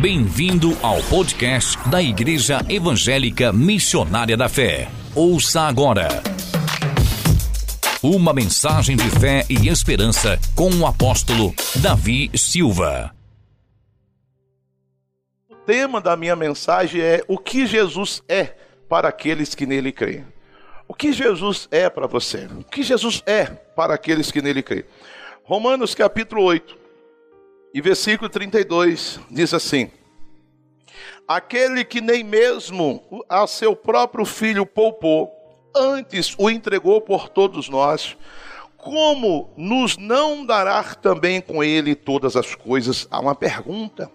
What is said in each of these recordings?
Bem-vindo ao podcast da Igreja Evangélica Missionária da Fé. Ouça agora. Uma mensagem de fé e esperança com o apóstolo Davi Silva. O tema da minha mensagem é o que Jesus é para aqueles que nele creem. O que Jesus é para você? O que Jesus é para aqueles que nele creem? Romanos capítulo 8 e versículo 32 diz assim: Aquele que nem mesmo a seu próprio filho poupou, antes o entregou por todos nós, como nos não dará também com ele todas as coisas? Há uma pergunta.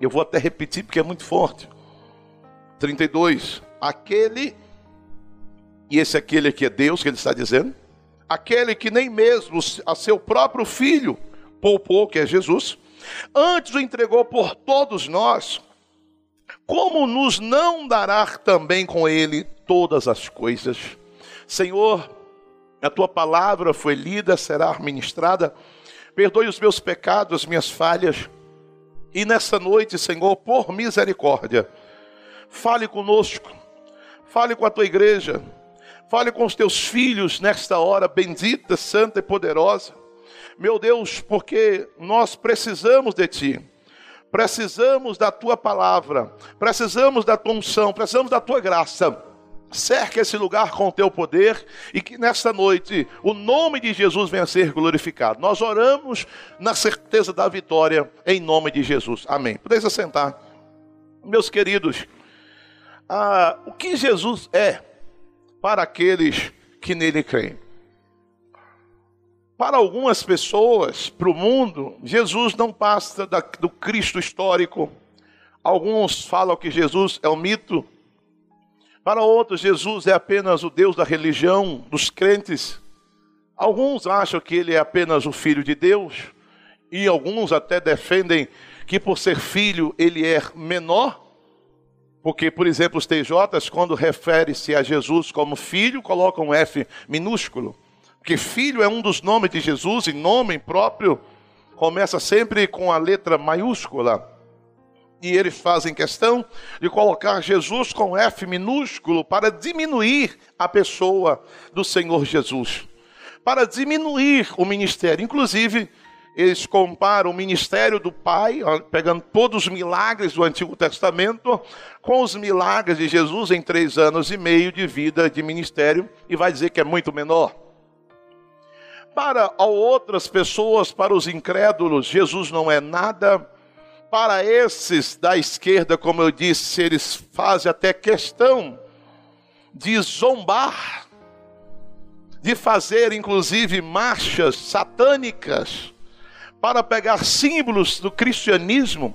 Eu vou até repetir porque é muito forte. 32. Aquele e esse aquele aqui é Deus que ele está dizendo, aquele que nem mesmo a seu próprio filho poupou, que é Jesus, antes o entregou por todos nós, como nos não dará também com ele todas as coisas? Senhor, a tua palavra foi lida, será ministrada. Perdoe os meus pecados, as minhas falhas. E nessa noite, Senhor, por misericórdia, fale conosco, fale com a tua igreja, Fale com os teus filhos nesta hora bendita, santa e poderosa. Meu Deus, porque nós precisamos de Ti, precisamos da Tua palavra, precisamos da Tua unção, precisamos da Tua graça. Cerca esse lugar com o Teu poder e que nesta noite o nome de Jesus venha a ser glorificado. Nós oramos na certeza da vitória em nome de Jesus. Amém. Podeis assentar. Meus queridos, ah, o que Jesus é? para aqueles que nele creem. Para algumas pessoas, para o mundo, Jesus não passa da, do Cristo histórico. Alguns falam que Jesus é um mito. Para outros, Jesus é apenas o Deus da religião, dos crentes. Alguns acham que ele é apenas o Filho de Deus. E alguns até defendem que, por ser filho, ele é menor porque, por exemplo, os TJs, quando refere-se a Jesus como filho, colocam um F minúsculo. Porque filho é um dos nomes de Jesus, e nome próprio começa sempre com a letra maiúscula. E eles fazem questão de colocar Jesus com F minúsculo para diminuir a pessoa do Senhor Jesus. Para diminuir o ministério. Inclusive, eles comparam o ministério do Pai, pegando todos os milagres do Antigo Testamento, com os milagres de Jesus em três anos e meio de vida de ministério, e vai dizer que é muito menor. Para outras pessoas, para os incrédulos, Jesus não é nada. Para esses da esquerda, como eu disse, eles fazem até questão de zombar, de fazer inclusive marchas satânicas para pegar símbolos do cristianismo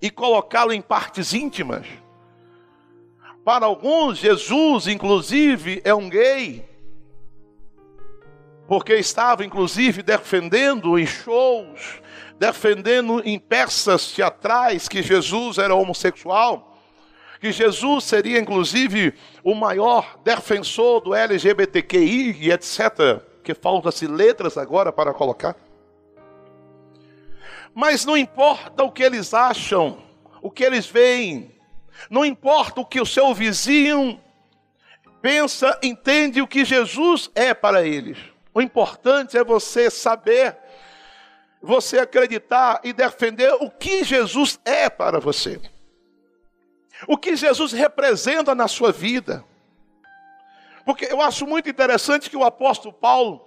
e colocá-lo em partes íntimas. Para alguns, Jesus, inclusive, é um gay, porque estava, inclusive, defendendo em shows, defendendo em peças teatrais que Jesus era homossexual, que Jesus seria, inclusive, o maior defensor do LGBTQI e etc. Que falta-se letras agora para colocar. Mas não importa o que eles acham, o que eles veem, não importa o que o seu vizinho pensa, entende o que Jesus é para eles. O importante é você saber, você acreditar e defender o que Jesus é para você. O que Jesus representa na sua vida. Porque eu acho muito interessante que o apóstolo Paulo,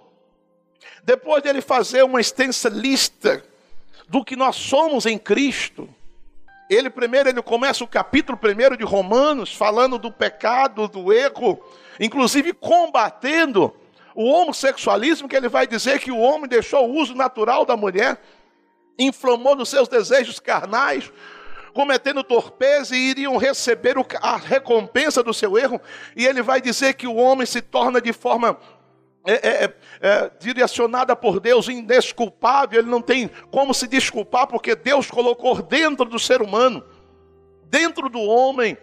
depois de ele fazer uma extensa lista do que nós somos em Cristo. Ele primeiro ele começa o capítulo primeiro de Romanos falando do pecado, do erro, inclusive combatendo o homossexualismo, que ele vai dizer que o homem deixou o uso natural da mulher, inflamou nos seus desejos carnais, cometendo torpeza e iriam receber a recompensa do seu erro, e ele vai dizer que o homem se torna de forma é, é, é, é, direcionada por Deus, indesculpável, ele não tem como se desculpar, porque Deus colocou dentro do ser humano, dentro do homem,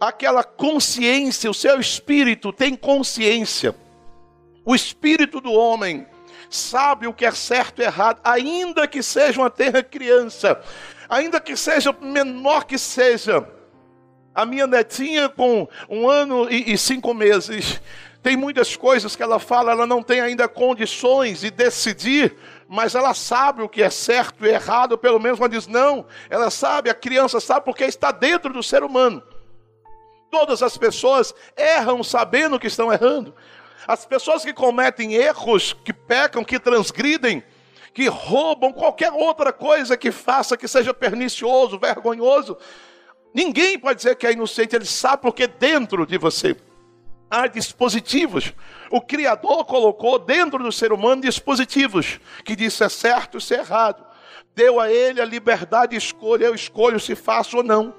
aquela consciência, o seu espírito tem consciência. O espírito do homem sabe o que é certo e errado, ainda que seja uma terra criança. ainda que seja menor que seja, a minha netinha com um ano e, e cinco meses, tem muitas coisas que ela fala, ela não tem ainda condições de decidir, mas ela sabe o que é certo e errado, pelo menos ela diz não. Ela sabe, a criança sabe porque está dentro do ser humano. Todas as pessoas erram sabendo que estão errando. As pessoas que cometem erros, que pecam, que transgridem, que roubam, qualquer outra coisa que faça que seja pernicioso, vergonhoso, ninguém pode dizer que é inocente, ele sabe porque dentro de você há dispositivos. O Criador colocou dentro do ser humano dispositivos que diz se é certo, se é errado. Deu a ele a liberdade de escolha, eu escolho se faço ou não.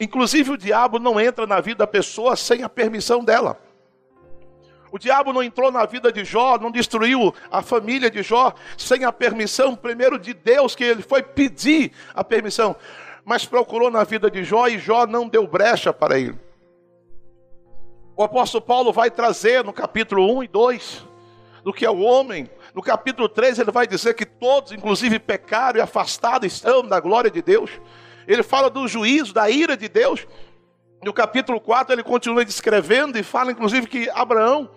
Inclusive o diabo não entra na vida da pessoa sem a permissão dela. O diabo não entrou na vida de Jó, não destruiu a família de Jó sem a permissão primeiro de Deus, que ele foi pedir a permissão, mas procurou na vida de Jó e Jó não deu brecha para ele. O apóstolo Paulo vai trazer no capítulo 1 e 2 do que é o homem. No capítulo 3 ele vai dizer que todos, inclusive pecaram e afastados estão da glória de Deus. Ele fala do juízo, da ira de Deus. No capítulo 4 ele continua descrevendo e fala inclusive que Abraão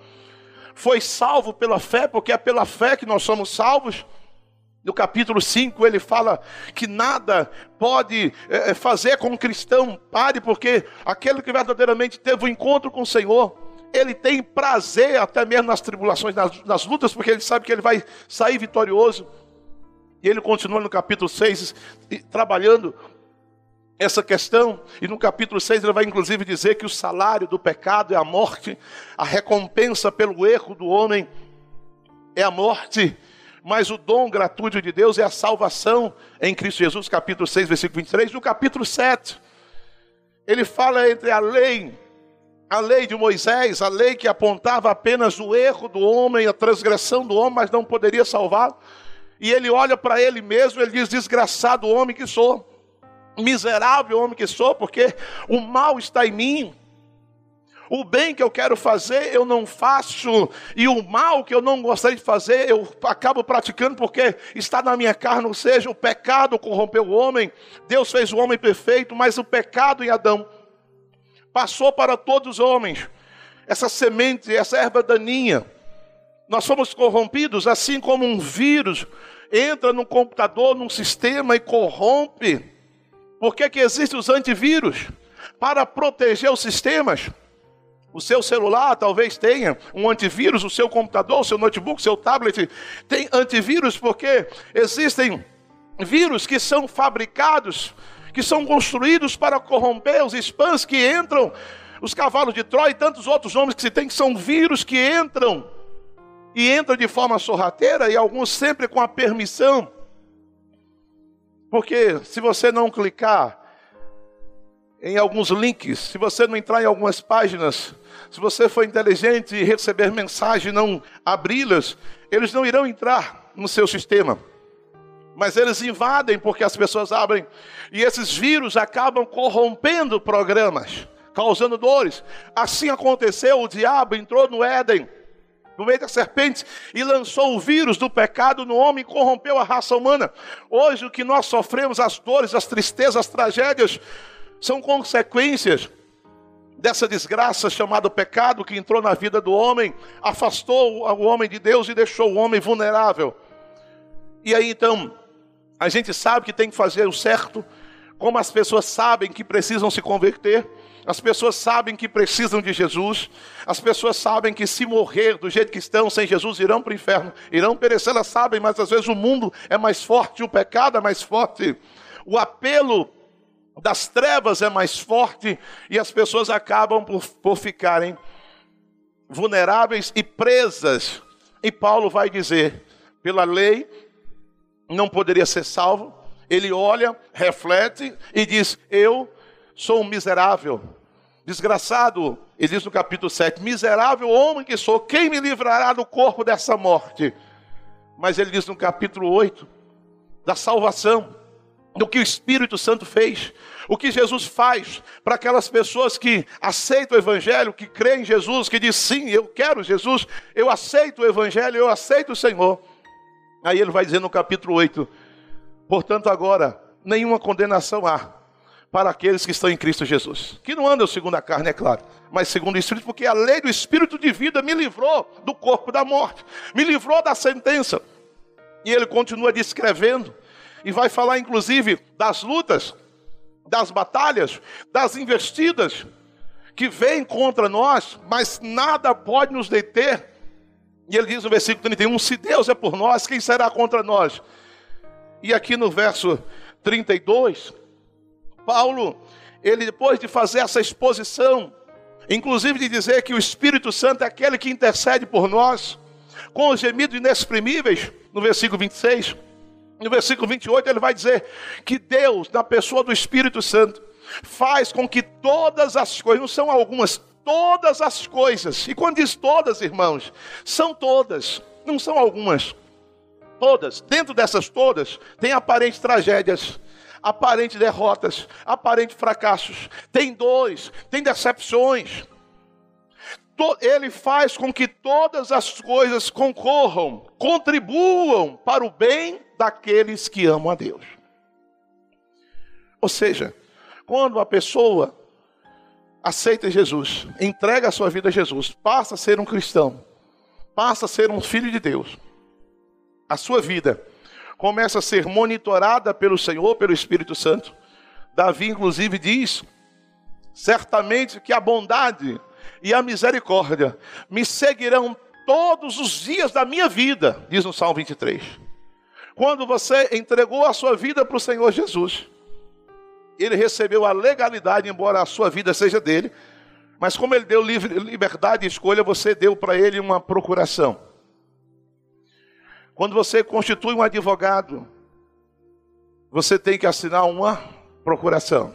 foi salvo pela fé, porque é pela fé que nós somos salvos. No capítulo 5 ele fala que nada pode é, fazer com um cristão pare, porque aquele que verdadeiramente teve o um encontro com o Senhor, ele tem prazer até mesmo nas tribulações, nas, nas, lutas, porque ele sabe que ele vai sair vitorioso. E ele continua no capítulo 6 trabalhando essa questão, e no capítulo 6 ele vai inclusive dizer que o salário do pecado é a morte, a recompensa pelo erro do homem é a morte mas o dom gratuito de Deus é a salvação em Cristo Jesus, capítulo 6, versículo 23. No capítulo 7, ele fala entre a lei, a lei de Moisés, a lei que apontava apenas o erro do homem, a transgressão do homem, mas não poderia salvar. E ele olha para ele mesmo, ele diz: Desgraçado homem que sou, miserável homem que sou, porque o mal está em mim o bem que eu quero fazer, eu não faço, e o mal que eu não gostaria de fazer, eu acabo praticando porque está na minha carne, ou seja, o pecado corrompeu o homem. Deus fez o homem perfeito, mas o pecado em Adão passou para todos os homens. Essa semente, essa erva daninha, nós fomos corrompidos, assim como um vírus entra no computador, num sistema e corrompe. Por que, que existem os antivírus? Para proteger os sistemas. O seu celular talvez tenha um antivírus, o seu computador, o seu notebook, o seu tablet tem antivírus porque existem vírus que são fabricados, que são construídos para corromper os spams que entram, os cavalos de Troia e tantos outros nomes que se tem, que são vírus que entram e entram de forma sorrateira e alguns sempre com a permissão. Porque se você não clicar em alguns links, se você não entrar em algumas páginas, se você for inteligente e receber mensagem não abri-las, eles não irão entrar no seu sistema. Mas eles invadem porque as pessoas abrem. E esses vírus acabam corrompendo programas, causando dores. Assim aconteceu, o diabo entrou no Éden, no meio da serpente, e lançou o vírus do pecado no homem e corrompeu a raça humana. Hoje o que nós sofremos, as dores, as tristezas, as tragédias, são consequências dessa desgraça chamada pecado que entrou na vida do homem, afastou o homem de Deus e deixou o homem vulnerável. E aí então, a gente sabe que tem que fazer o certo, como as pessoas sabem que precisam se converter, as pessoas sabem que precisam de Jesus, as pessoas sabem que se morrer do jeito que estão, sem Jesus, irão para o inferno, irão perecer, elas sabem, mas às vezes o mundo é mais forte, o pecado é mais forte, o apelo das trevas é mais forte e as pessoas acabam por, por ficarem vulneráveis e presas. E Paulo vai dizer: pela lei não poderia ser salvo. Ele olha, reflete e diz: Eu sou um miserável, desgraçado. Ele diz no capítulo 7: Miserável homem que sou, quem me livrará do corpo dessa morte? Mas ele diz no capítulo 8: da salvação do que o Espírito Santo fez, o que Jesus faz para aquelas pessoas que aceitam o Evangelho, que creem em Jesus, que diz sim, eu quero Jesus, eu aceito o Evangelho, eu aceito o Senhor. Aí ele vai dizer no capítulo 8: portanto, agora nenhuma condenação há para aqueles que estão em Cristo Jesus. Que não andam segundo a carne, é claro, mas segundo o Espírito, porque a lei do Espírito de vida me livrou do corpo da morte, me livrou da sentença. E ele continua descrevendo, e vai falar inclusive das lutas, das batalhas, das investidas que vêm contra nós, mas nada pode nos deter. E ele diz no versículo 31: Se Deus é por nós, quem será contra nós? E aqui no verso 32, Paulo, ele depois de fazer essa exposição, inclusive de dizer que o Espírito Santo é aquele que intercede por nós, com os gemidos inexprimíveis, no versículo 26, no versículo 28, ele vai dizer que Deus, na pessoa do Espírito Santo, faz com que todas as coisas, não são algumas, todas as coisas, e quando diz todas, irmãos, são todas, não são algumas, todas, dentro dessas todas, tem aparentes tragédias, aparentes derrotas, aparentes fracassos, tem dores, tem decepções. Ele faz com que todas as coisas concorram, contribuam para o bem daqueles que amam a Deus. Ou seja, quando a pessoa aceita Jesus, entrega a sua vida a Jesus, passa a ser um cristão, passa a ser um filho de Deus, a sua vida começa a ser monitorada pelo Senhor, pelo Espírito Santo. Davi, inclusive, diz: certamente que a bondade e a misericórdia me seguirão todos os dias da minha vida, diz no Salmo 23. Quando você entregou a sua vida para o Senhor Jesus, ele recebeu a legalidade, embora a sua vida seja dele, mas como ele deu liberdade e escolha, você deu para ele uma procuração. Quando você constitui um advogado, você tem que assinar uma procuração.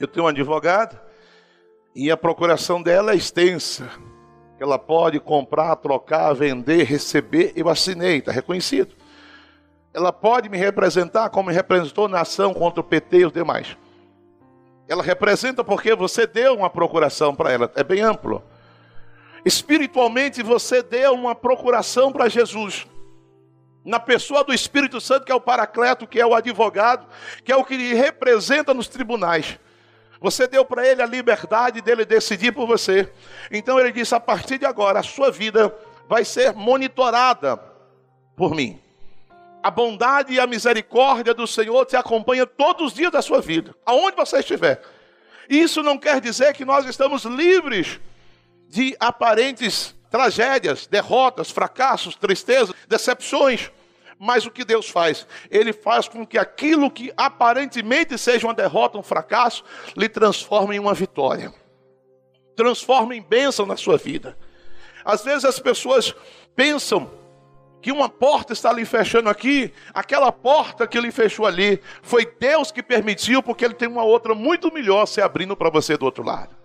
Eu tenho um advogado e a procuração dela é extensa. Ela pode comprar, trocar, vender, receber. Eu assinei, está reconhecido. Ela pode me representar como me representou na ação contra o PT e os demais. Ela representa porque você deu uma procuração para ela. É bem amplo. Espiritualmente, você deu uma procuração para Jesus na pessoa do Espírito Santo, que é o paracleto, que é o advogado, que é o que lhe representa nos tribunais. Você deu para ele a liberdade dele decidir por você. Então ele disse: a partir de agora, a sua vida vai ser monitorada por mim. A bondade e a misericórdia do Senhor te acompanha todos os dias da sua vida, aonde você estiver. Isso não quer dizer que nós estamos livres de aparentes tragédias, derrotas, fracassos, tristezas, decepções. Mas o que Deus faz? Ele faz com que aquilo que aparentemente seja uma derrota, um fracasso, lhe transforme em uma vitória. Transforme em bênção na sua vida. Às vezes as pessoas pensam que uma porta está lhe fechando aqui, aquela porta que lhe fechou ali, foi Deus que permitiu, porque Ele tem uma outra muito melhor se abrindo para você do outro lado.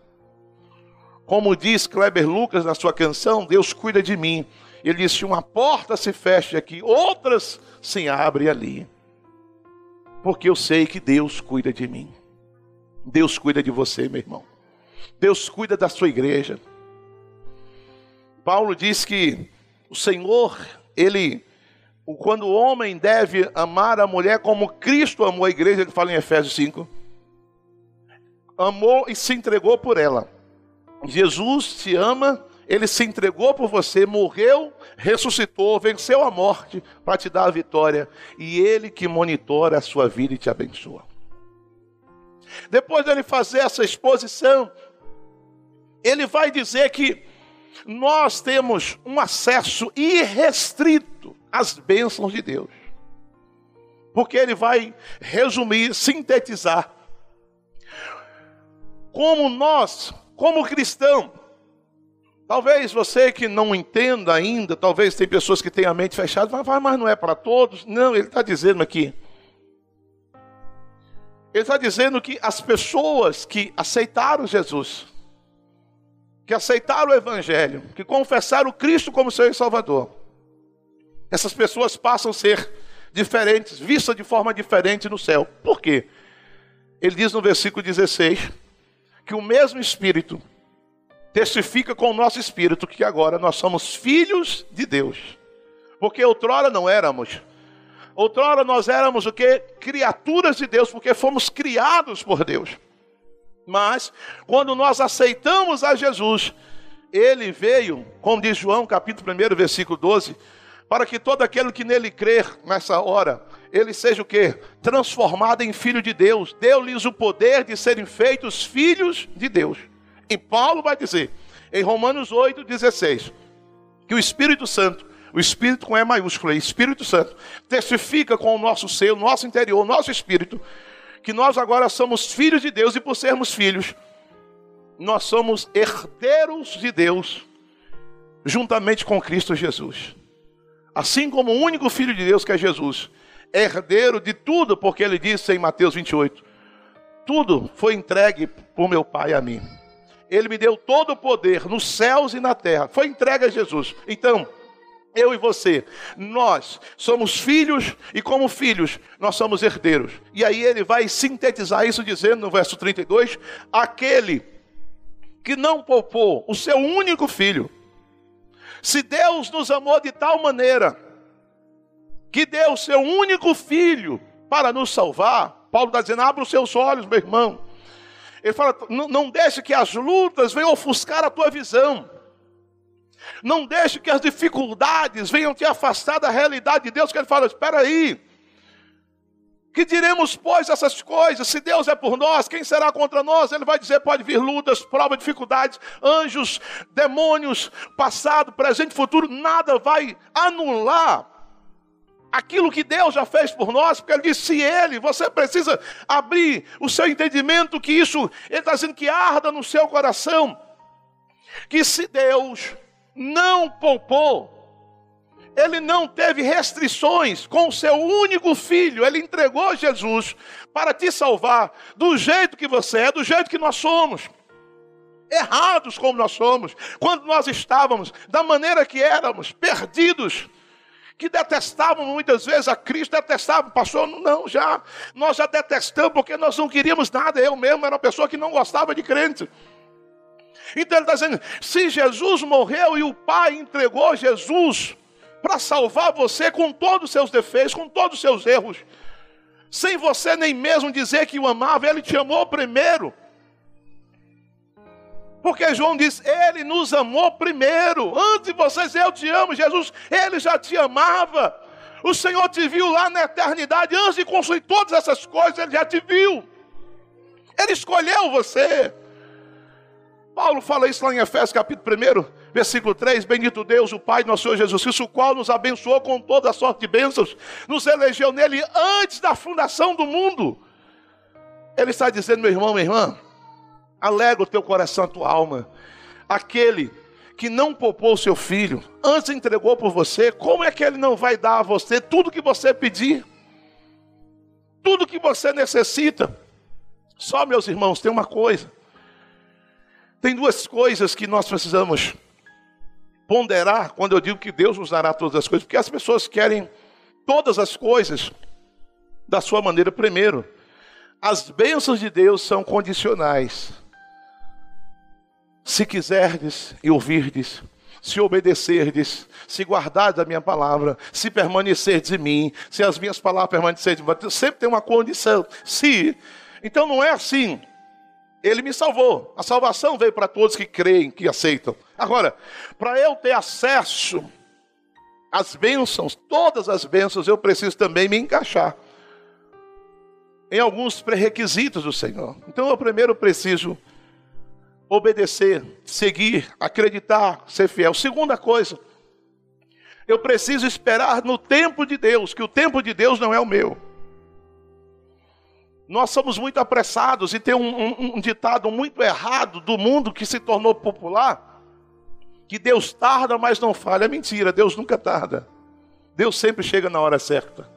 Como diz Kleber Lucas na sua canção, Deus cuida de mim. Ele disse: uma porta se fecha aqui, outras se abrem ali. Porque eu sei que Deus cuida de mim. Deus cuida de você, meu irmão. Deus cuida da sua igreja. Paulo diz que o Senhor, ele, quando o homem deve amar a mulher como Cristo amou a igreja, ele fala em Efésios 5, amou e se entregou por ela. Jesus te ama, ele se entregou por você, morreu, ressuscitou, venceu a morte para te dar a vitória, e ele que monitora a sua vida e te abençoa. Depois dele fazer essa exposição, ele vai dizer que nós temos um acesso irrestrito às bênçãos de Deus. Porque ele vai resumir, sintetizar como nós como cristão, talvez você que não entenda ainda, talvez tem pessoas que têm a mente fechada, mas, mas não é para todos. Não, ele está dizendo aqui. Ele está dizendo que as pessoas que aceitaram Jesus, que aceitaram o Evangelho, que confessaram Cristo como seu Salvador, essas pessoas passam a ser diferentes, vistas de forma diferente no céu. Por quê? Ele diz no versículo 16 que o mesmo Espírito testifica com o nosso espírito que agora nós somos filhos de Deus. Porque outrora não éramos. Outrora nós éramos o que? Criaturas de Deus, porque fomos criados por Deus. Mas, quando nós aceitamos a Jesus, ele veio, como diz João, capítulo 1, versículo 12, para que todo aquele que nele crer nessa hora, ele seja o que? Transformado em filho de Deus. Deu-lhes o poder de serem feitos filhos de Deus. E Paulo vai dizer, em Romanos 8, 16, que o Espírito Santo, o Espírito com E maiúsculo, Espírito Santo, testifica com o nosso ser, o nosso interior, o nosso espírito, que nós agora somos filhos de Deus e por sermos filhos, nós somos herdeiros de Deus, juntamente com Cristo Jesus. Assim como o único filho de Deus que é Jesus, herdeiro de tudo, porque ele disse em Mateus 28: Tudo foi entregue por meu Pai a mim. Ele me deu todo o poder nos céus e na terra. Foi entregue a Jesus. Então, eu e você, nós somos filhos e, como filhos, nós somos herdeiros. E aí ele vai sintetizar isso dizendo no verso 32: aquele que não poupou o seu único filho. Se Deus nos amou de tal maneira que deu o seu único filho para nos salvar, Paulo está dizendo: abra os seus olhos, meu irmão. Ele fala: não, não deixe que as lutas venham ofuscar a tua visão. Não deixe que as dificuldades venham te afastar da realidade de Deus. Que ele fala: espera aí. Que diremos, pois, essas coisas? Se Deus é por nós, quem será contra nós? Ele vai dizer: pode vir lutas, provas, dificuldades, anjos, demônios, passado, presente, futuro, nada vai anular aquilo que Deus já fez por nós, porque Ele disse: se Ele, você precisa abrir o seu entendimento, que isso, Ele está dizendo que arda no seu coração, que se Deus não poupou, ele não teve restrições com o seu único filho, ele entregou Jesus para te salvar do jeito que você é, do jeito que nós somos. Errados como nós somos, quando nós estávamos, da maneira que éramos, perdidos, que detestavam muitas vezes a Cristo, detestavam, pastor, não, já, nós já detestamos porque nós não queríamos nada, eu mesmo era uma pessoa que não gostava de crente. Então ele está dizendo: se Jesus morreu e o Pai entregou Jesus para salvar você com todos os seus defeitos, com todos os seus erros, sem você nem mesmo dizer que o amava, ele te amou primeiro. Porque João diz: Ele nos amou primeiro. Antes de vocês, eu te amo, Jesus, Ele já te amava. O Senhor te viu lá na eternidade, antes de construir todas essas coisas, Ele já te viu. Ele escolheu você. Paulo fala isso lá em Efésios capítulo 1, versículo 3: Bendito Deus, o Pai nosso Senhor Jesus Cristo, o qual nos abençoou com toda a sorte de bênçãos, nos elegeu nele antes da fundação do mundo. Ele está dizendo, meu irmão, minha irmã, alegra o teu coração, a tua alma. Aquele que não poupou o seu filho, antes entregou por você, como é que ele não vai dar a você tudo que você pedir? Tudo que você necessita. Só, meus irmãos, tem uma coisa. Tem duas coisas que nós precisamos ponderar quando eu digo que Deus nos dará todas as coisas, porque as pessoas querem todas as coisas da sua maneira primeiro. As bênçãos de Deus são condicionais. Se quiserdes e ouvirdes, se obedecerdes, se guardardes a minha palavra, se permanecerdes em mim, se as minhas palavras permanecerem em mim, sempre tem uma condição. Se. Então não é assim. Ele me salvou. A salvação veio para todos que creem, que aceitam. Agora, para eu ter acesso às bênçãos, todas as bênçãos, eu preciso também me encaixar em alguns pré-requisitos do Senhor. Então, eu primeiro preciso obedecer, seguir, acreditar, ser fiel. Segunda coisa, eu preciso esperar no tempo de Deus, que o tempo de Deus não é o meu. Nós somos muito apressados e tem um, um, um, ditado muito errado do mundo que se tornou popular: que Deus tarda, mas não falha. É mentira, Deus nunca tarda. Deus sempre chega na hora certa.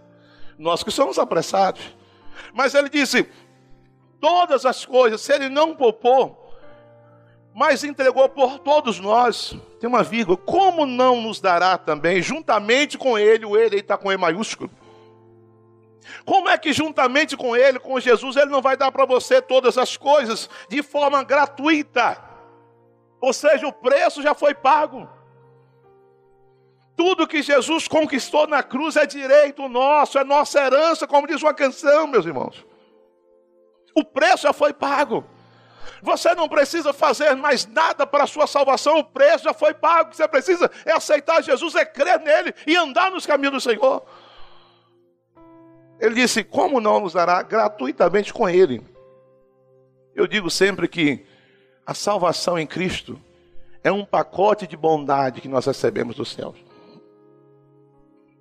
Nós que somos apressados. Mas ele disse: todas as coisas, se ele não poupou, mas entregou por todos nós, tem uma vírgula, como não nos dará também, juntamente com ele, o ele está com E maiúsculo como é que juntamente com Ele, com Jesus, Ele não vai dar para você todas as coisas de forma gratuita? Ou seja, o preço já foi pago. Tudo que Jesus conquistou na cruz é direito nosso, é nossa herança, como diz uma canção, meus irmãos. O preço já foi pago. Você não precisa fazer mais nada para a sua salvação, o preço já foi pago. O que você precisa é aceitar Jesus, é crer nele e andar nos caminhos do Senhor. Ele disse: Como não nos dará gratuitamente com ele? Eu digo sempre que a salvação em Cristo é um pacote de bondade que nós recebemos dos céus.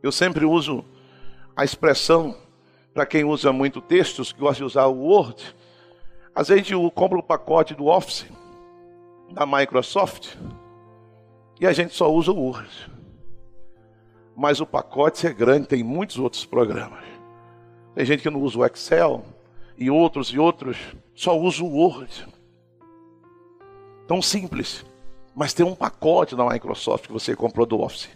Eu sempre uso a expressão, para quem usa muito textos, que gosta de usar o Word, às vezes a gente compra o pacote do Office, da Microsoft, e a gente só usa o Word. Mas o pacote é grande, tem muitos outros programas. Tem gente que não usa o Excel, e outros e outros só usam o Word. Tão simples. Mas tem um pacote da Microsoft que você comprou do Office.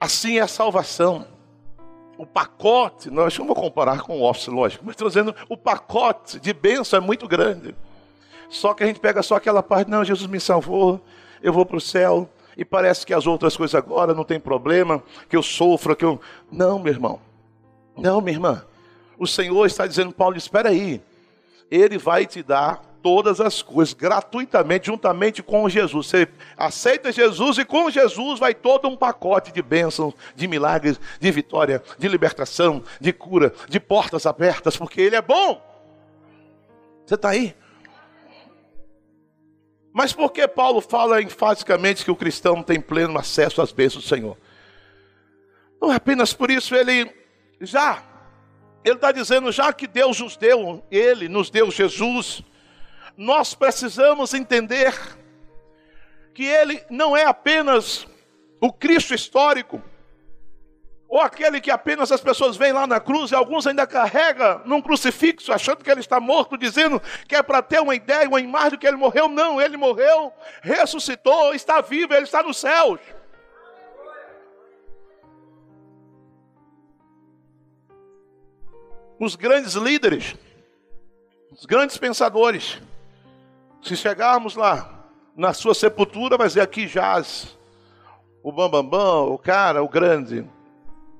Assim é a salvação. O pacote, que não vou comparar com o Office, lógico, mas estou dizendo, o pacote de bênção é muito grande. Só que a gente pega só aquela parte, não, Jesus me salvou, eu vou para o céu, e parece que as outras coisas agora não tem problema, que eu sofro, que eu. Não, meu irmão. Não, minha irmã. O Senhor está dizendo, Paulo, espera aí. Ele vai te dar todas as coisas gratuitamente, juntamente com Jesus. Você aceita Jesus e com Jesus vai todo um pacote de bênçãos, de milagres, de vitória, de libertação, de cura, de portas abertas, porque Ele é bom. Você está aí? Mas por que Paulo fala enfaticamente que o cristão tem pleno acesso às bênçãos do Senhor? Não é apenas por isso, ele já, ele está dizendo, já que Deus nos deu, Ele nos deu Jesus, nós precisamos entender que ele não é apenas o Cristo histórico, ou aquele que apenas as pessoas veem lá na cruz e alguns ainda carrega num crucifixo, achando que ele está morto, dizendo que é para ter uma ideia, uma imagem de que ele morreu. Não, ele morreu, ressuscitou, está vivo, ele está nos céus. Os grandes líderes, os grandes pensadores, se chegarmos lá, na sua sepultura, vai dizer: aqui jaz o bambambam, bam, bam, o cara, o grande.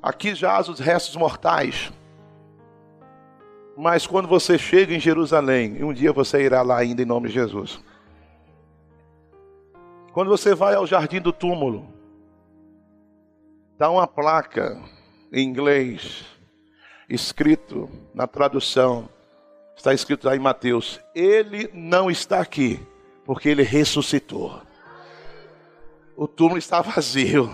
Aqui jaz os restos mortais. Mas quando você chega em Jerusalém, e um dia você irá lá ainda em nome de Jesus. Quando você vai ao jardim do túmulo, está uma placa em inglês, escrito na tradução, Está escrito lá em Mateus: Ele não está aqui, porque ele ressuscitou. O túmulo está vazio.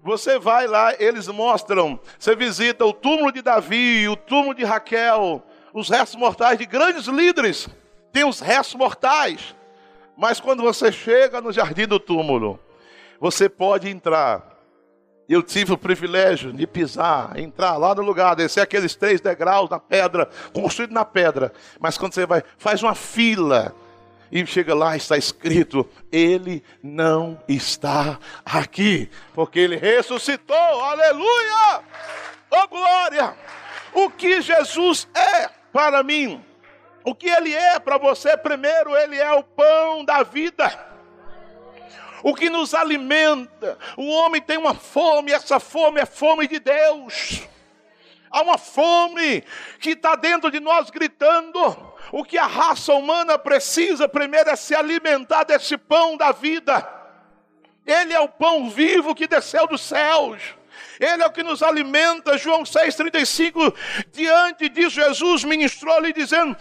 Você vai lá, eles mostram, você visita o túmulo de Davi, o túmulo de Raquel, os restos mortais de grandes líderes. Tem os restos mortais. Mas quando você chega no jardim do túmulo, você pode entrar eu tive o privilégio de pisar, entrar lá no lugar, descer aqueles três degraus na pedra, construído na pedra. Mas quando você vai, faz uma fila e chega lá, está escrito: Ele não está aqui, porque Ele ressuscitou. Aleluia! Oh glória! O que Jesus é para mim, o que Ele é para você, primeiro, Ele é o pão da vida o que nos alimenta. O homem tem uma fome, essa fome é fome de Deus. Há uma fome que está dentro de nós gritando. O que a raça humana precisa primeiro é se alimentar desse pão da vida. Ele é o pão vivo que desceu dos céus. Ele é o que nos alimenta. João 6,35, diante de Jesus, ministrou-lhe dizendo: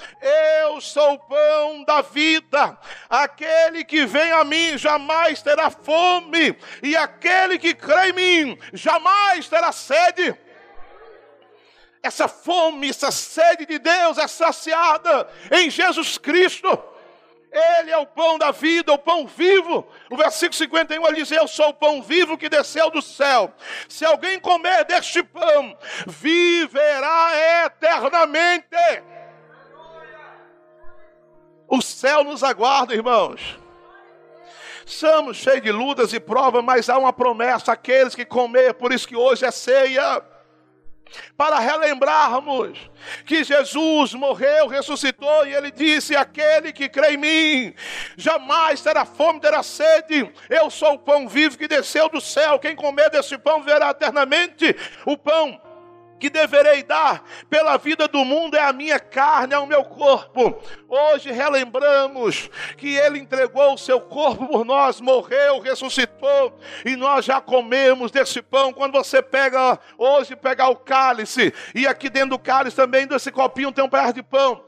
Eu sou o pão da vida. Aquele que vem a mim jamais terá fome, e aquele que crê em mim jamais terá sede. Essa fome, essa sede de Deus é saciada em Jesus Cristo. Ele é o pão da vida, o pão vivo. O versículo 51 ele diz: Eu sou o pão vivo que desceu do céu. Se alguém comer deste pão, viverá eternamente. O céu nos aguarda, irmãos. Somos cheios de lutas e provas, mas há uma promessa: aqueles que comer, por isso que hoje é ceia. Para relembrarmos que Jesus morreu, ressuscitou e ele disse: Aquele que crê em mim jamais terá fome, terá sede. Eu sou o pão vivo que desceu do céu. Quem comer desse pão verá eternamente o pão que deverei dar pela vida do mundo é a minha carne, é o meu corpo. Hoje relembramos que ele entregou o seu corpo por nós, morreu, ressuscitou e nós já comemos desse pão. Quando você pega hoje pegar o cálice e aqui dentro do cálice também desse copinho tem um pedaço de pão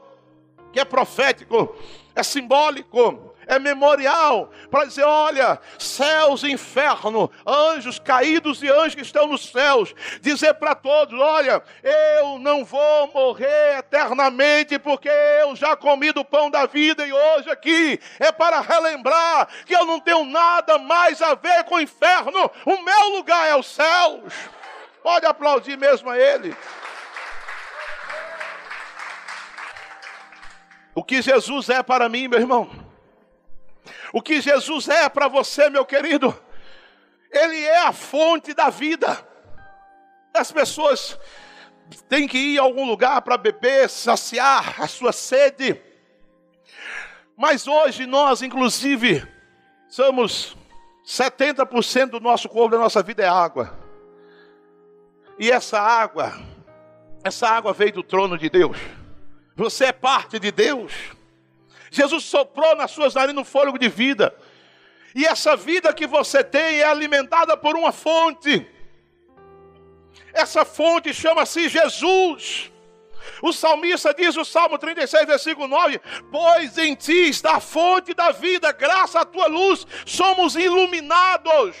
que é profético, é simbólico é memorial para dizer: olha, céus e inferno, anjos caídos e anjos que estão nos céus, dizer para todos: olha, eu não vou morrer eternamente, porque eu já comi do pão da vida e hoje aqui é para relembrar que eu não tenho nada mais a ver com o inferno, o meu lugar é os céus. Pode aplaudir mesmo a Ele. O que Jesus é para mim, meu irmão o que Jesus é para você, meu querido, Ele é a fonte da vida. As pessoas têm que ir a algum lugar para beber, saciar a sua sede. Mas hoje nós, inclusive, somos 70% do nosso corpo, da nossa vida é água. E essa água, essa água veio do trono de Deus. Você é parte de Deus. Jesus soprou nas suas narinas um fôlego de vida. E essa vida que você tem é alimentada por uma fonte. Essa fonte chama-se Jesus. O salmista diz no Salmo 36, versículo 9: Pois em ti está a fonte da vida, graças à tua luz somos iluminados.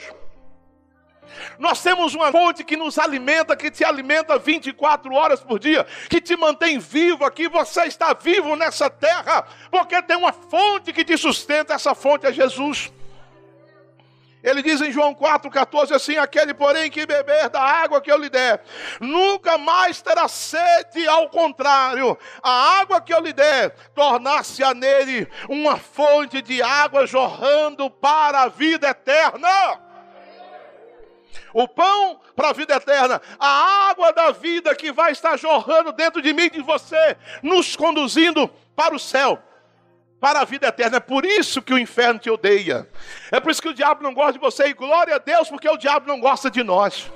Nós temos uma fonte que nos alimenta, que te alimenta 24 horas por dia, que te mantém vivo aqui. Você está vivo nessa terra, porque tem uma fonte que te sustenta. Essa fonte é Jesus. Ele diz em João 4,14 assim: Aquele, porém, que beber da água que eu lhe der, nunca mais terá sede, ao contrário, a água que eu lhe der, tornar-se-á nele uma fonte de água jorrando para a vida eterna o pão para a vida eterna, a água da vida que vai estar jorrando dentro de mim e de você, nos conduzindo para o céu, para a vida eterna. É por isso que o inferno te odeia. É por isso que o diabo não gosta de você. E glória a Deus, porque o diabo não gosta de nós.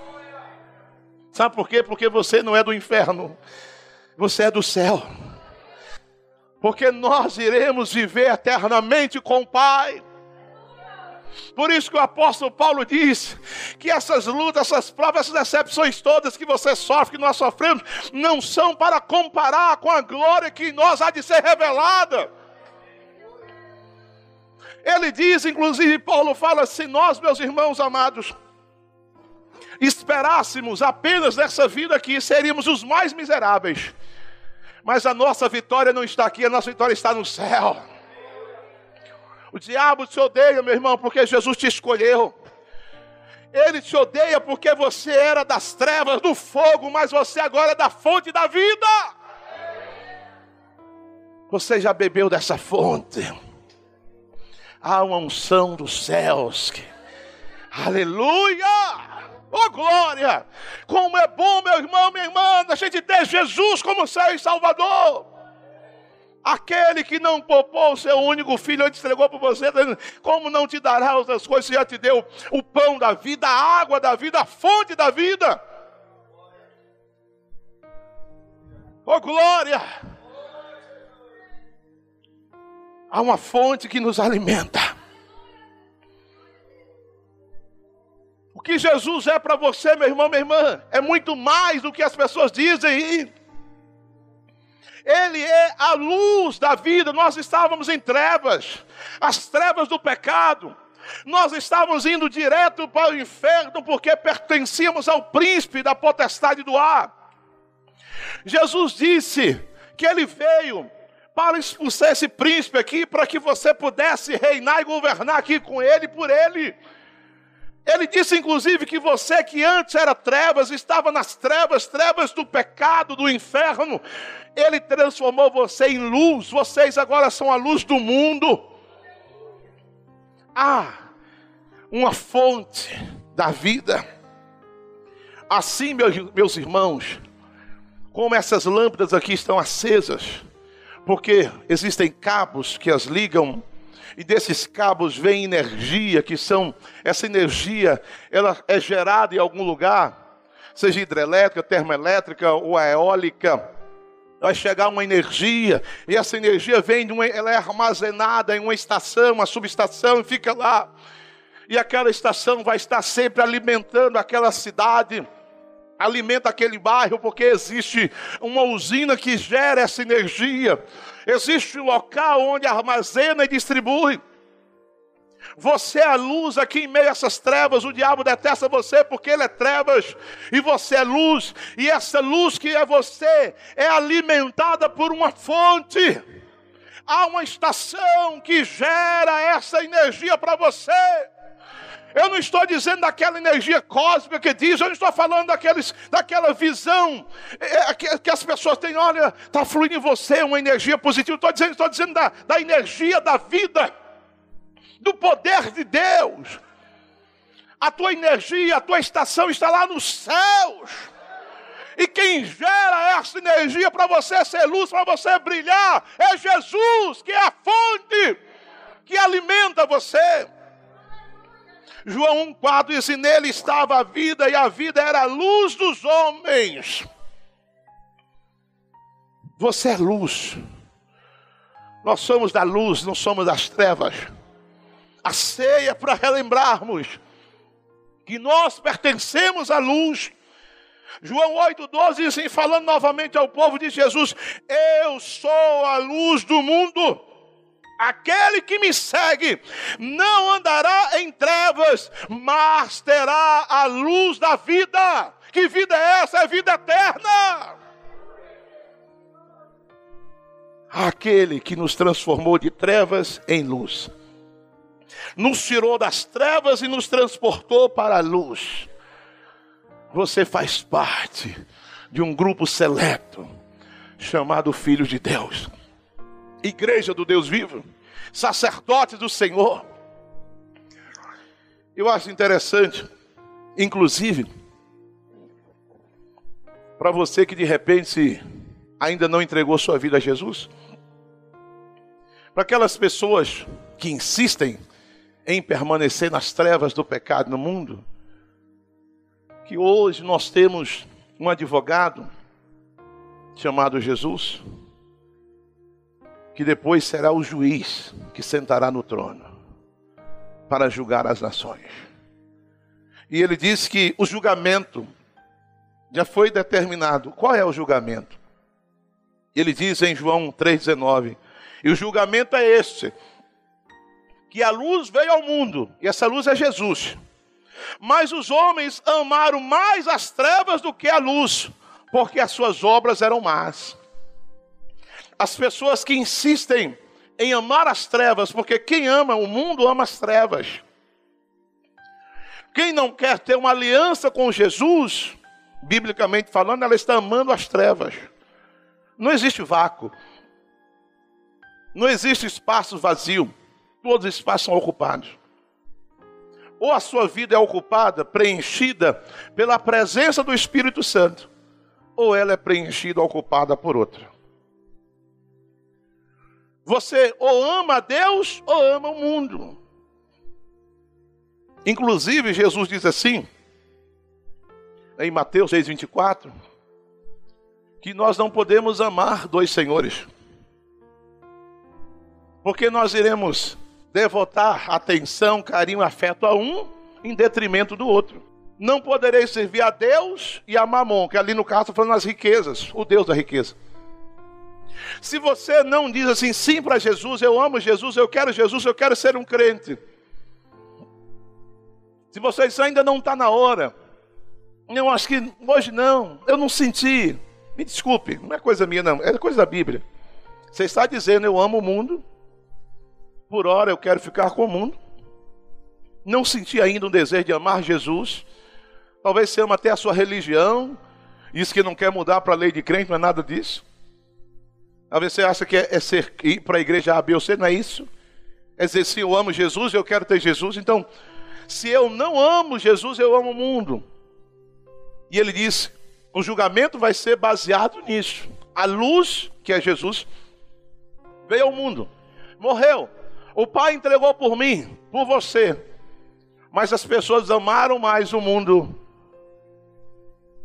Sabe por quê? Porque você não é do inferno, você é do céu. Porque nós iremos viver eternamente com o Pai. Por isso que o apóstolo Paulo diz que essas lutas, essas provas, essas decepções todas que você sofre, que nós sofremos, não são para comparar com a glória que em nós há de ser revelada. Ele diz, inclusive, Paulo fala: se nós, meus irmãos amados, esperássemos apenas nessa vida aqui, seríamos os mais miseráveis. Mas a nossa vitória não está aqui, a nossa vitória está no céu. O diabo te odeia, meu irmão, porque Jesus te escolheu. Ele te odeia porque você era das trevas, do fogo, mas você agora é da fonte da vida. Você já bebeu dessa fonte. Há uma unção dos céus. Aleluia! Oh glória! Como é bom, meu irmão, minha irmã, a gente ter Jesus como e Salvador. Aquele que não poupou o seu único filho, antes entregou para você, como não te dará outras coisas, já te deu o pão da vida, a água da vida, a fonte da vida. Oh glória! Há uma fonte que nos alimenta. O que Jesus é para você, meu irmão, minha irmã, é muito mais do que as pessoas dizem. Ele é a luz da vida. Nós estávamos em trevas, as trevas do pecado. Nós estávamos indo direto para o inferno porque pertencíamos ao príncipe da potestade do ar. Jesus disse que ele veio para expulsar esse príncipe aqui, para que você pudesse reinar e governar aqui com ele por ele. Ele disse, inclusive, que você que antes era trevas, estava nas trevas, trevas do pecado, do inferno. Ele transformou você em luz. Vocês agora são a luz do mundo. Ah, uma fonte da vida. Assim, meus, meus irmãos, como essas lâmpadas aqui estão acesas, porque existem cabos que as ligam e desses cabos vem energia, que são essa energia, ela é gerada em algum lugar, seja hidrelétrica, termoelétrica ou eólica. Vai chegar uma energia, e essa energia vem, de uma, ela é armazenada em uma estação, uma subestação, e fica lá. E aquela estação vai estar sempre alimentando aquela cidade alimenta aquele bairro, porque existe uma usina que gera essa energia, existe um local onde armazena e distribui. Você é a luz aqui em meio a essas trevas. O diabo detesta você porque ele é trevas e você é luz. E essa luz que é você é alimentada por uma fonte. Há uma estação que gera essa energia para você. Eu não estou dizendo daquela energia cósmica que diz, eu não estou falando daqueles, daquela visão é, que, que, as pessoas têm, olha, está fluindo em você uma energia positiva. Estou dizendo, estou dizendo da, da energia da vida, do poder de Deus. A tua energia, a tua estação está lá nos céus. E quem gera essa energia para você ser luz, para você brilhar, é Jesus, que é a fonte que alimenta você. João 1,4 diz: e nele estava a vida, e a vida era a luz dos homens. Você é luz. Nós somos da luz, não somos das trevas. A ceia para relembrarmos que nós pertencemos à luz. João 8,12 diz assim, falando novamente ao povo de Jesus: Eu sou a luz do mundo. Aquele que me segue não andará em trevas, mas terá a luz da vida. Que vida é essa? É vida eterna. Aquele que nos transformou de trevas em luz, nos tirou das trevas e nos transportou para a luz. Você faz parte de um grupo seleto chamado Filhos de Deus igreja do Deus vivo, sacerdotes do Senhor. Eu acho interessante, inclusive, para você que de repente ainda não entregou sua vida a Jesus, para aquelas pessoas que insistem em permanecer nas trevas do pecado no mundo, que hoje nós temos um advogado chamado Jesus, que depois será o juiz que sentará no trono para julgar as nações. E ele diz que o julgamento já foi determinado. Qual é o julgamento? Ele diz em João 3,19: E o julgamento é este: que a luz veio ao mundo, e essa luz é Jesus. Mas os homens amaram mais as trevas do que a luz, porque as suas obras eram más as pessoas que insistem em amar as trevas, porque quem ama o mundo ama as trevas. Quem não quer ter uma aliança com Jesus, biblicamente falando, ela está amando as trevas. Não existe vácuo. Não existe espaço vazio. Todos os espaços são ocupados. Ou a sua vida é ocupada, preenchida pela presença do Espírito Santo, ou ela é preenchida, ocupada por outra. Você ou ama a Deus ou ama o mundo. Inclusive, Jesus diz assim, em Mateus 6,24, que nós não podemos amar dois senhores, porque nós iremos devotar atenção, carinho, afeto a um em detrimento do outro. Não poderei servir a Deus e a Mamon, que ali no caso falando as riquezas, o Deus da riqueza. Se você não diz assim, sim para Jesus, eu amo Jesus, eu quero Jesus, eu quero ser um crente. Se você diz, ainda não está na hora, eu acho que hoje não, eu não senti. Me desculpe, não é coisa minha, não, é coisa da Bíblia. Você está dizendo, eu amo o mundo, por hora eu quero ficar com o mundo. Não senti ainda um desejo de amar Jesus. Talvez você ama até a sua religião, isso que não quer mudar para a lei de crente, não é nada disso. Às vezes você acha que é, é ser, ir para a igreja A, B ou C, não é isso? É dizer, se eu amo Jesus, eu quero ter Jesus. Então, se eu não amo Jesus, eu amo o mundo. E ele disse, O julgamento vai ser baseado nisso. A luz, que é Jesus, veio ao mundo, morreu. O Pai entregou por mim, por você. Mas as pessoas amaram mais o mundo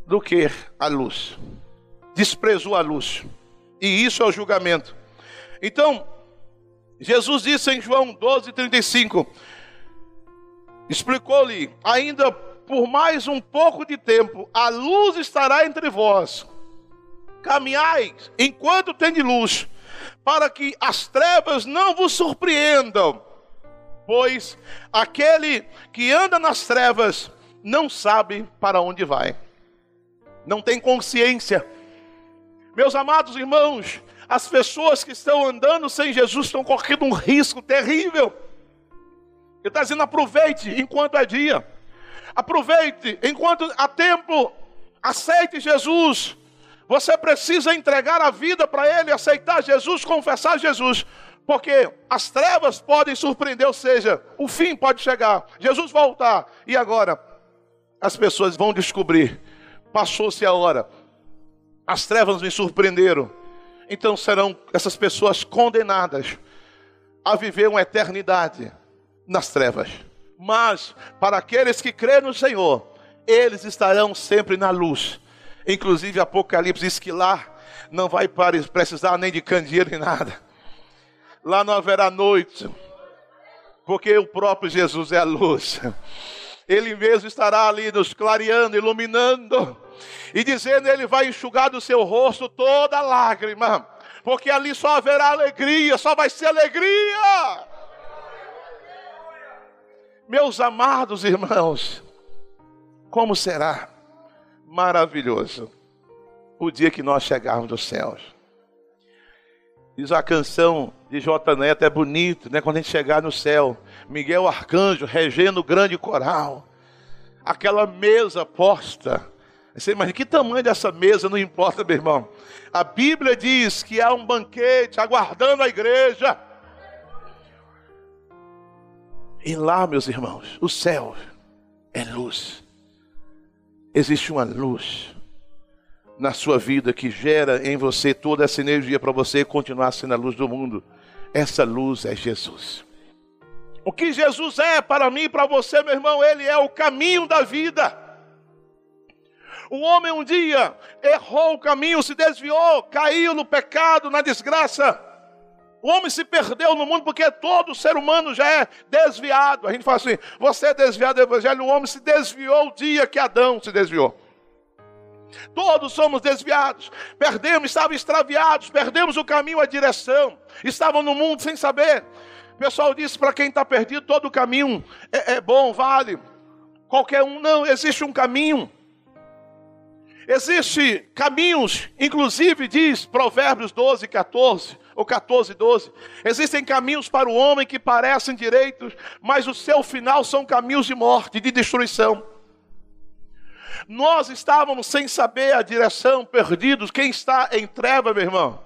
do que a luz. Desprezou a luz. E isso é o julgamento. Então, Jesus disse em João 12, 35, explicou-lhe: ainda por mais um pouco de tempo, a luz estará entre vós. Caminhai enquanto tem de luz, para que as trevas não vos surpreendam. Pois aquele que anda nas trevas não sabe para onde vai, não tem consciência. Meus amados irmãos, as pessoas que estão andando sem Jesus estão correndo um risco terrível. Ele está dizendo: aproveite enquanto é dia, aproveite enquanto há tempo, aceite Jesus. Você precisa entregar a vida para Ele, aceitar Jesus, confessar Jesus, porque as trevas podem surpreender, ou seja, o fim pode chegar, Jesus voltar, e agora as pessoas vão descobrir: passou-se a hora, as trevas me surpreenderam, então serão essas pessoas condenadas a viver uma eternidade nas trevas. Mas para aqueles que crêem no Senhor, eles estarão sempre na luz. Inclusive Apocalipse diz que lá não vai precisar nem de candeeiro nem nada. Lá não haverá noite, porque o próprio Jesus é a luz. Ele mesmo estará ali nos clareando, iluminando, e dizendo: Ele vai enxugar do seu rosto toda lágrima, porque ali só haverá alegria, só vai ser alegria. Meus amados irmãos, como será maravilhoso o dia que nós chegarmos dos céus. Diz a canção de J. Neto, é bonito, né? Quando a gente chegar no céu, Miguel Arcanjo regendo o grande coral, aquela mesa posta. Você imagina que tamanho dessa mesa, não importa, meu irmão. A Bíblia diz que há um banquete aguardando a igreja. E lá, meus irmãos, o céu é luz. Existe uma luz na sua vida que gera em você toda essa energia para você continuar sendo a luz do mundo. Essa luz é Jesus. O que Jesus é para mim e para você, meu irmão, ele é o caminho da vida. O homem um dia errou o caminho, se desviou, caiu no pecado, na desgraça. O homem se perdeu no mundo porque todo ser humano já é desviado. A gente fala assim: você é desviado do evangelho. O homem se desviou o dia que Adão se desviou. Todos somos desviados, perdemos, estávamos extraviados, perdemos o caminho, a direção, estavam no mundo sem saber. O pessoal disse para quem está perdido: todo caminho é, é bom, vale. Qualquer um, não, existe um caminho. Existem caminhos, inclusive diz Provérbios 12, 14 ou 14, 12. Existem caminhos para o homem que parecem direitos, mas o seu final são caminhos de morte, de destruição. Nós estávamos sem saber a direção, perdidos. Quem está em treva, meu irmão?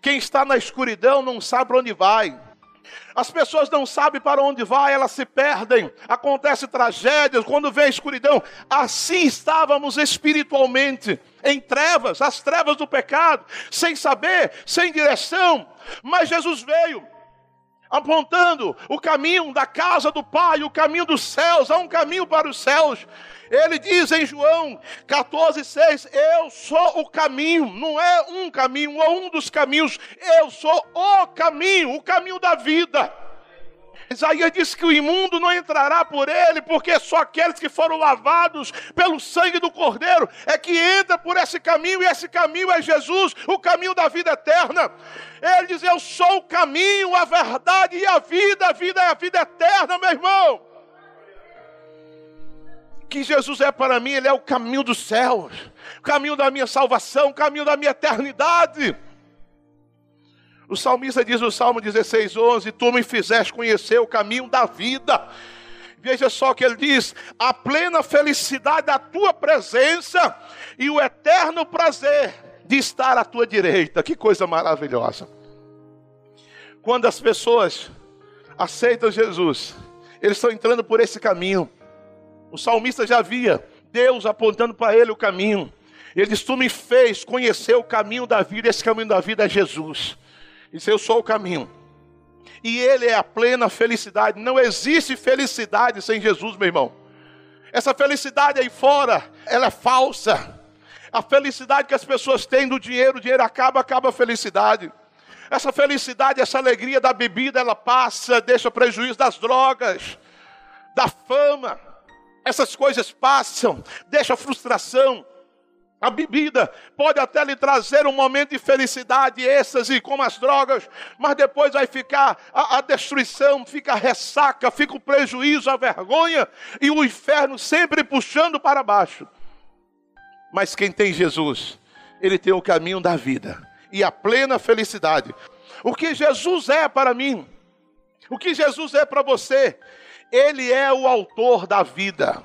Quem está na escuridão não sabe para onde vai. As pessoas não sabem para onde vai, elas se perdem. Acontece tragédias quando vem a escuridão. Assim estávamos espiritualmente em trevas, as trevas do pecado, sem saber, sem direção. Mas Jesus veio apontando o caminho da casa do Pai, o caminho dos céus, há um caminho para os céus. Ele diz em João 14,6: Eu sou o caminho, não é um caminho, é um dos caminhos, eu sou o caminho, o caminho da vida. Isaías diz que o imundo não entrará por ele, porque só aqueles que foram lavados pelo sangue do Cordeiro é que entra por esse caminho, e esse caminho é Jesus, o caminho da vida eterna. Ele diz: Eu sou o caminho, a verdade e a vida, a vida é a vida eterna, meu irmão. Que Jesus é para mim, Ele é o caminho dos céus, o caminho da minha salvação, o caminho da minha eternidade. O salmista diz no Salmo 16, 11: Tu me fizeste conhecer o caminho da vida. Veja só que ele diz: a plena felicidade da tua presença e o eterno prazer de estar à tua direita. Que coisa maravilhosa. Quando as pessoas aceitam Jesus, eles estão entrando por esse caminho. O salmista já via Deus apontando para ele o caminho. Ele diz: Tu me fez conhecer o caminho da vida, esse caminho da vida é Jesus. Diz: Eu sou o caminho. E Ele é a plena felicidade. Não existe felicidade sem Jesus, meu irmão. Essa felicidade aí fora, ela é falsa. A felicidade que as pessoas têm do dinheiro, o dinheiro acaba, acaba a felicidade. Essa felicidade, essa alegria da bebida, ela passa, deixa prejuízo das drogas, da fama. Essas coisas passam, deixa frustração. A bebida pode até lhe trazer um momento de felicidade, êxtase, como as drogas, mas depois vai ficar a, a, destruição, fica a ressaca, fica o prejuízo, a vergonha e o inferno sempre puxando para baixo. Mas quem tem Jesus, ele tem o caminho da vida e a plena felicidade. O que Jesus é para mim, o que Jesus é para você, ele é o autor da vida.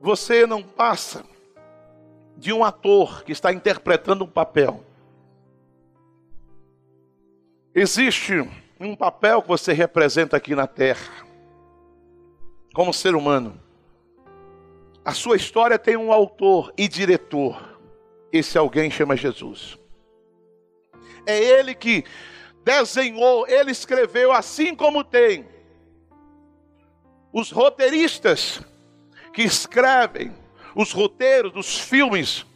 Você não passa de um ator que está interpretando um papel. Existe um papel que você representa aqui na terra, como ser humano. A sua história tem um autor e diretor. Esse alguém chama Jesus. É ele que desenhou, ele escreveu, assim como tem os roteiristas que escrevem os roteiros dos filmes,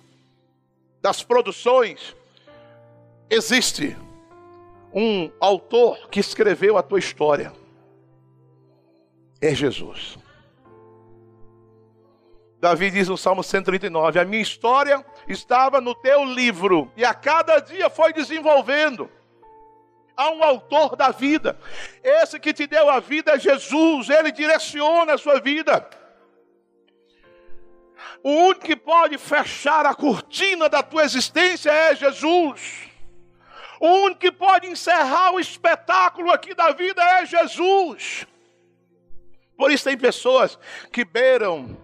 das produções, existe um autor que escreveu a tua história. É Jesus. Davi diz no Salmo 139: A minha história estava no teu livro, e a cada dia foi desenvolvendo. Há um autor da vida, esse que te deu a vida é Jesus, ele direciona a sua vida. O único que pode fechar a cortina da tua existência é Jesus. O único que pode encerrar o espetáculo aqui da vida é Jesus. Por isso tem pessoas que beiram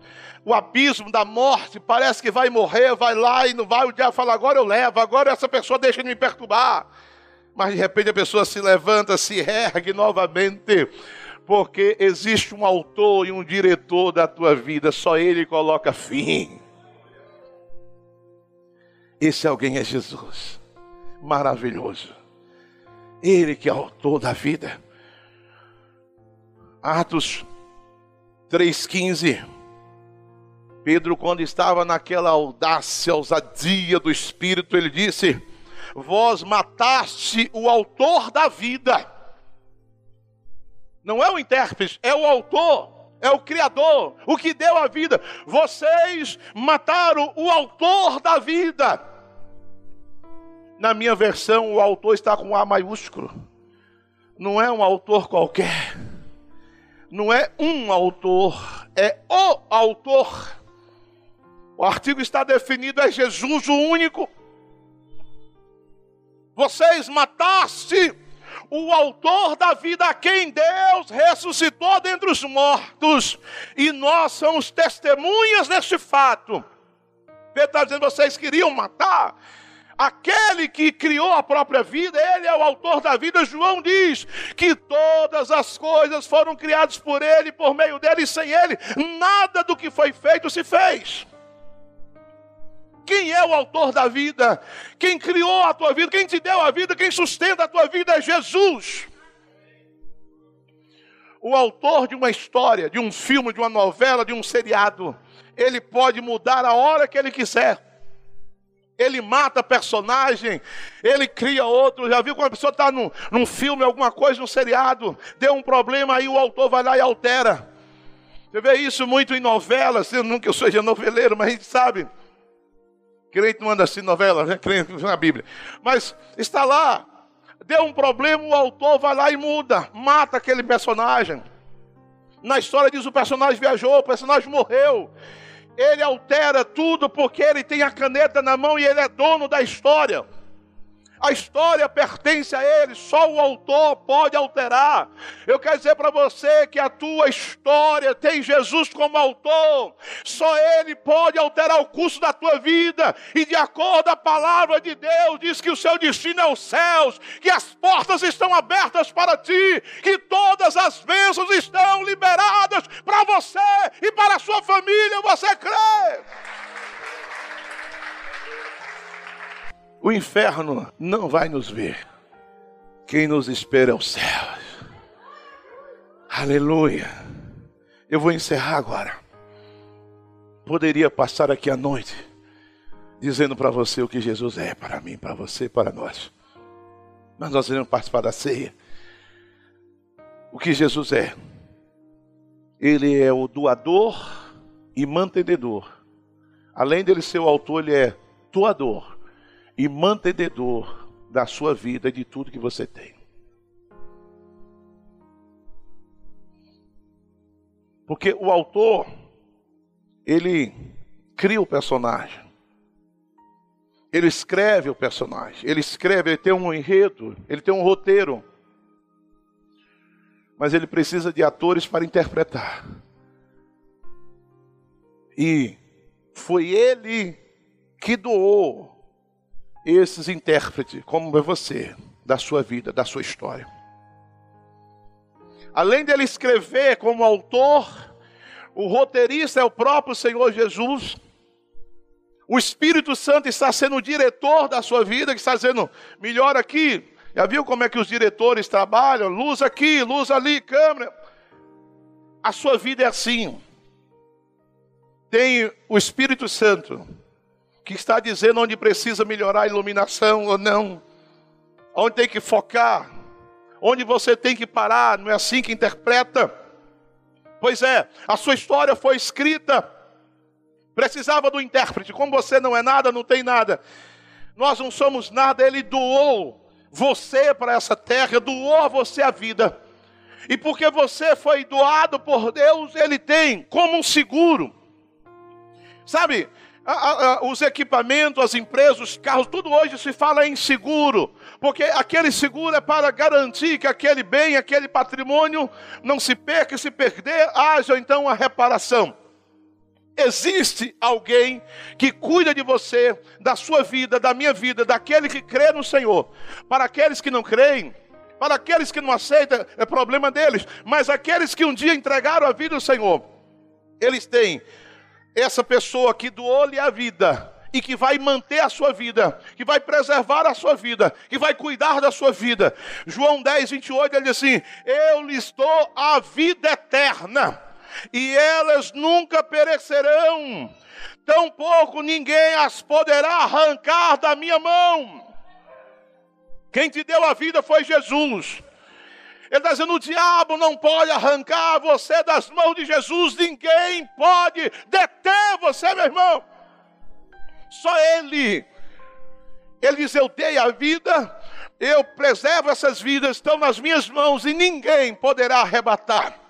o abismo da morte, parece que vai morrer, vai lá e não vai, o diabo fala, agora eu levo, agora essa pessoa deixa de me perturbar. Mas de repente a pessoa se levanta, se ergue novamente porque existe um autor e um diretor da tua vida, só ele coloca fim. Esse alguém é Jesus, maravilhoso. Ele que é autor da vida. Atos 3,15. Pedro, quando estava naquela audácia, ousadia do Espírito, ele disse: Vós mataste o autor da vida não é o intérprete, é o autor, é o criador, o que deu a vida. Vocês mataram o autor da vida. Na minha versão, o autor está com A maiúsculo. Não é um autor qualquer. Não é um autor, é o autor. O artigo está definido, é Jesus o único. Vocês mataste o autor da vida a quem Deus ressuscitou dentre os mortos, e nós somos testemunhas deste fato. Pedro está dizendo: vocês queriam matar aquele que criou a própria vida, ele é o autor da vida. João diz que todas as coisas foram criadas por ele, por meio dele e sem ele, nada do que foi feito se fez. Quem é o autor da vida? Quem criou a tua vida? Quem te deu a vida? Quem sustenta a tua vida é Jesus. O autor de uma história, de um filme, de uma novela, de um seriado, ele pode mudar a hora que ele quiser. Ele mata personagem, ele cria outro. Já viu quando a pessoa está num, num filme, alguma coisa, num seriado, deu um problema, aí o autor vai lá e altera. Você vê isso muito em novelas, eu nunca eu seja noveleiro, mas a gente sabe. Crente não anda assim novela, né? crente na Bíblia. Mas está lá, deu um problema, o autor vai lá e muda, mata aquele personagem. Na história diz o personagem viajou, o personagem morreu. Ele altera tudo porque ele tem a caneta na mão e ele é dono da história. A história pertence a ele, só o autor pode alterar. Eu quero dizer para você que a tua história tem Jesus como autor. Só ele pode alterar o curso da tua vida. E de acordo com a palavra de Deus, diz que o seu destino é os céus, que as portas estão abertas para ti, que todas as bênçãos estão liberadas para você e para a sua família. Você crê? O inferno não vai nos ver. Quem nos espera é o céu. Aleluia. Eu vou encerrar agora. Poderia passar aqui a noite dizendo para você o que Jesus é para mim, para você, para nós. Mas nós iremos participar da ceia. O que Jesus é? Ele é o doador e mantenedor. Além dele ser o autor, ele é doador e mantenedor da sua vida e de tudo que você tem. Porque o autor, ele cria o personagem. Ele escreve o personagem. Ele escreve, ele tem um enredo, ele tem um roteiro. Mas ele precisa de atores para interpretar. E foi ele que doou esses intérpretes, como é você, da sua vida, da sua história. Além dele escrever como autor, o roteirista é o próprio Senhor Jesus. O Espírito Santo está sendo o diretor da sua vida, que está dizendo, melhor aqui. Já viu como é que os diretores trabalham? Luz aqui, luz ali, câmera. A sua vida é assim. Tem o Espírito Santo que está dizendo onde precisa melhorar a iluminação ou não, onde tem que focar, onde você tem que parar, não é assim que interpreta? Pois é, a sua história foi escrita, precisava do intérprete, como você não é nada, não tem nada, nós não somos nada, ele doou você para essa terra, doou a você a vida. E porque você foi doado por Deus, Ele tem como um seguro. Sabe, os equipamentos, as empresas, os carros, tudo hoje se fala em seguro, porque aquele seguro é para garantir que aquele bem, aquele patrimônio não se perca, se perder, haja então a reparação. Existe alguém que cuida de você, da sua vida, da minha vida, daquele que crê no Senhor. Para aqueles que não creem, para aqueles que não aceitam, é problema deles. Mas aqueles que um dia entregaram a vida ao Senhor, eles têm essa pessoa que doou-lhe a vida e que vai manter a sua vida, que vai preservar a sua vida, que vai cuidar da sua vida. João 10, 28, ele diz assim: Eu lhes dou a vida eterna, e elas nunca perecerão, tampouco ninguém as poderá arrancar da minha mão. Quem te deu a vida foi Jesus. Ele está dizendo: o diabo não pode arrancar você das mãos de Jesus, ninguém pode deter você, meu irmão. Só Ele. Ele diz: Eu dei a vida, eu preservo essas vidas, estão nas minhas mãos e ninguém poderá arrebatar.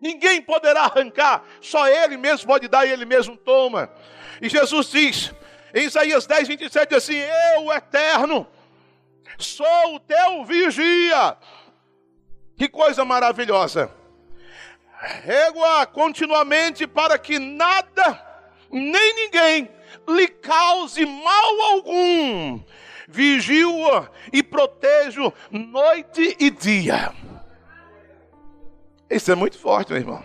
Ninguém poderá arrancar, só Ele mesmo pode dar e Ele mesmo toma. E Jesus diz, em Isaías 10, 27, assim: Eu, o eterno, sou o teu vigia que coisa maravilhosa. Régua continuamente para que nada, nem ninguém, lhe cause mal algum. Vigio e protejo noite e dia. Isso é muito forte, meu irmão.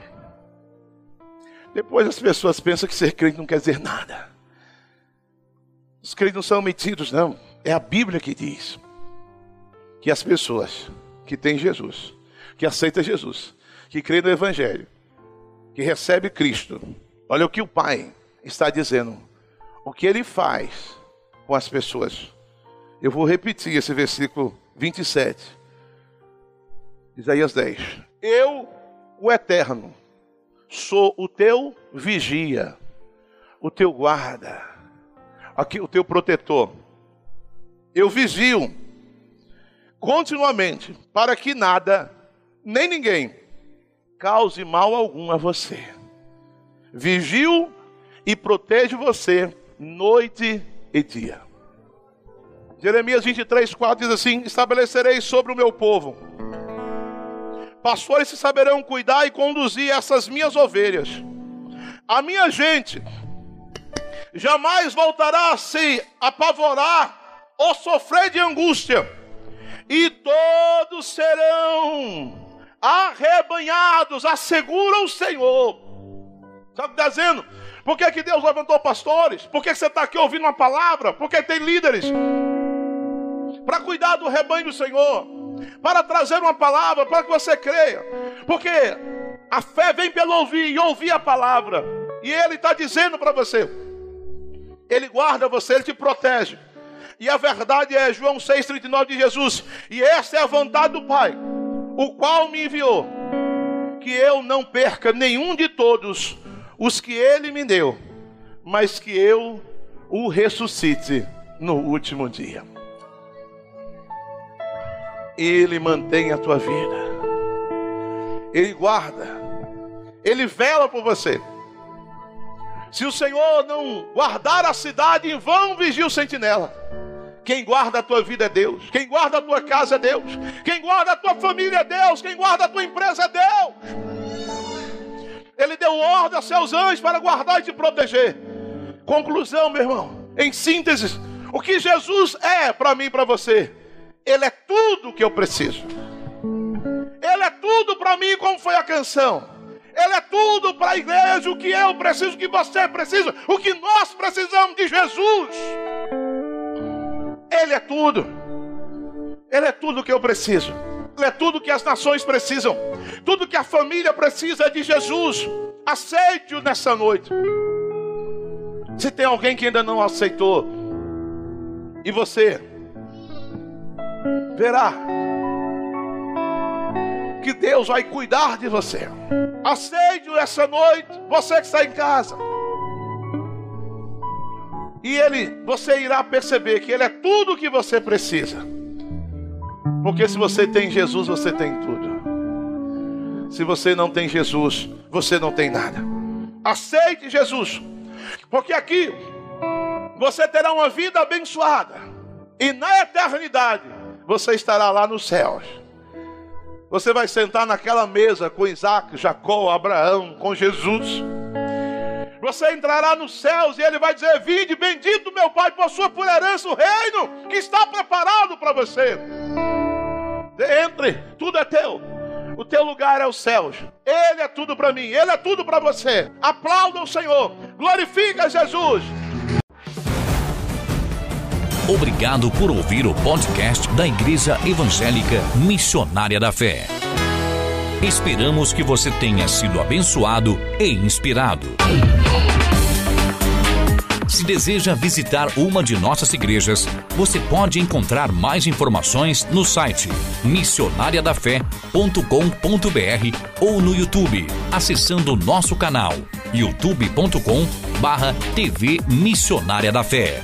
Depois as pessoas pensam que ser crente não quer dizer nada. Os crentes não são metidos, não. É a Bíblia que diz que as pessoas que têm Jesus que aceita Jesus, que crê no Evangelho, que recebe Cristo. Olha o que o Pai está dizendo, o que ele faz com as pessoas. Eu vou repetir esse versículo 27, Isaías 10. Eu, o Eterno, sou o teu vigia, o teu guarda, aqui o teu protetor. Eu vigio continuamente para que nada nem ninguém cause mal algum a você. Vigio e protege você noite e dia. Jeremias 23, 4 diz assim: Estabelecerei sobre o meu povo. Pastores se saberão cuidar e conduzir essas minhas ovelhas. A minha gente jamais voltará a se apavorar ou sofrer de angústia, e todos serão arrebanhados, assegura o Senhor. Sabe o que está dizendo? Por que, que Deus levantou pastores? Por que você está aqui ouvindo uma palavra? Porque tem líderes para cuidar do rebanho do Senhor, para trazer uma palavra para que você creia, porque a fé vem pelo ouvir e ouvir a palavra, e Ele está dizendo para você, Ele guarda você, Ele te protege. E a verdade é João 6,39 de Jesus. E essa é a vontade do Pai, o qual me enviou. Que eu não perca nenhum de todos os que ele me deu, mas que eu o ressuscite no último dia. Ele mantém a tua vida, Ele guarda, Ele vela por você. Se o Senhor não guardar a cidade, em vão vigia o sentinela. Quem guarda a tua vida é Deus. Quem guarda a tua casa é Deus. Quem guarda a tua família é Deus. Quem guarda a tua empresa é Deus. Ele deu ordem a seus anjos para guardar e te proteger. Conclusão, meu irmão. Em síntese, o que Jesus é para mim e para você? Ele é tudo o que eu preciso. Ele é tudo para mim, como foi a canção. Ele é tudo para a igreja, o que eu preciso, o que você precisa, o que nós precisamos de Jesus. Ele é tudo. Ele é tudo que eu preciso. Ele é tudo que as nações precisam. Tudo que a família precisa é de Jesus. Aceite-o nessa noite. Se tem alguém que ainda não aceitou, e você verá que Deus vai cuidar de você. Aceite-o essa noite, você que está em casa. E ele, você irá perceber que ele é tudo o que você precisa. Porque se você tem Jesus, você tem tudo. Se você não tem Jesus, você não tem nada. Aceite Jesus. Porque aqui você terá uma vida abençoada. E na eternidade você estará lá nos céus. Você vai sentar naquela mesa com Isaac, Jacó, Abraão, com Jesus. Você entrará nos céus e ele vai dizer: Vinde, bendito meu Pai, possua por herança o reino que está preparado para você. Entre, tudo é teu. O teu lugar é os céus. Ele é tudo para mim, ele é tudo para você. Aplauda o Senhor, glorifica Jesus. Obrigado por ouvir o podcast da Igreja Evangélica Missionária da Fé. Esperamos que você tenha sido abençoado e inspirado. Se deseja visitar uma de nossas igrejas, você pode encontrar mais informações no site missionariadafé.com.br ou no YouTube, acessando nosso canal youtube.com/tv Missionária da Fé.